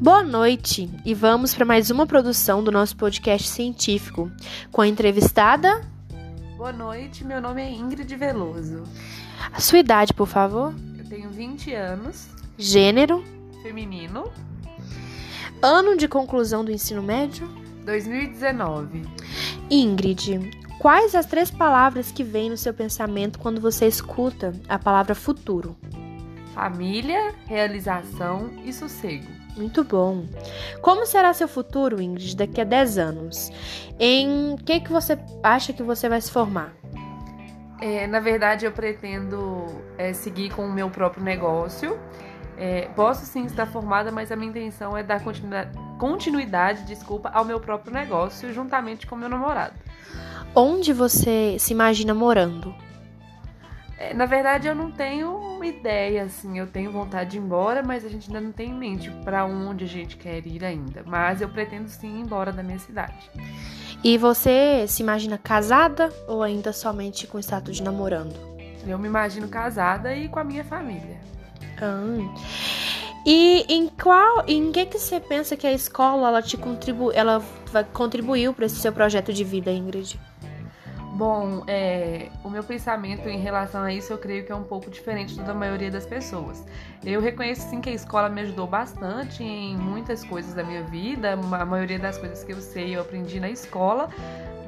Boa noite e vamos para mais uma produção do nosso podcast científico com a entrevistada. Boa noite, meu nome é Ingrid Veloso. A sua idade, por favor? Eu tenho 20 anos. Gênero? Feminino. Ano de conclusão do ensino médio? 2019. Ingrid, quais as três palavras que vêm no seu pensamento quando você escuta a palavra futuro? Família, realização e sossego. Muito bom. Como será seu futuro, Ingrid, daqui a 10 anos? Em que que você acha que você vai se formar? É, na verdade, eu pretendo é, seguir com o meu próprio negócio. É, posso sim estar formada, mas a minha intenção é dar continuidade, continuidade desculpa, ao meu próprio negócio, juntamente com meu namorado. Onde você se imagina morando? É, na verdade, eu não tenho ideia, assim, eu tenho vontade de ir embora, mas a gente ainda não tem em mente para onde a gente quer ir ainda. Mas eu pretendo sim ir embora da minha cidade. E você se imagina casada ou ainda somente com status de namorando? Eu me imagino casada e com a minha família. Ah. E em qual, em que que você pensa que a escola ela te contribu, ela contribuiu para esse seu projeto de vida, Ingrid? Bom, é, o meu pensamento em relação a isso eu creio que é um pouco diferente do da maioria das pessoas. Eu reconheço sim que a escola me ajudou bastante em muitas coisas da minha vida, a maioria das coisas que eu sei eu aprendi na escola,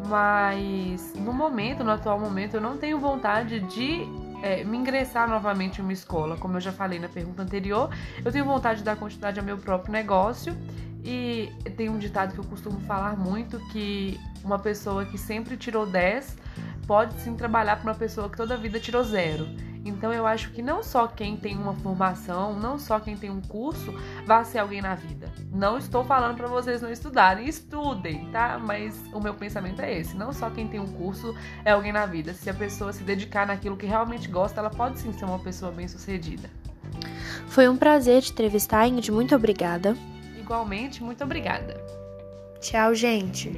mas no momento, no atual momento, eu não tenho vontade de é, me ingressar novamente em uma escola. Como eu já falei na pergunta anterior, eu tenho vontade de dar continuidade ao meu próprio negócio e tem um ditado que eu costumo falar muito que uma pessoa que sempre tirou 10 pode sim trabalhar para uma pessoa que toda a vida tirou zero. Então eu acho que não só quem tem uma formação, não só quem tem um curso, vai ser alguém na vida. Não estou falando para vocês não estudarem, estudem, tá? Mas o meu pensamento é esse. Não só quem tem um curso é alguém na vida. Se a pessoa se dedicar naquilo que realmente gosta, ela pode sim ser uma pessoa bem-sucedida. Foi um prazer te entrevistar, Ingrid. Muito obrigada. Igualmente, muito obrigada. Tchau, gente.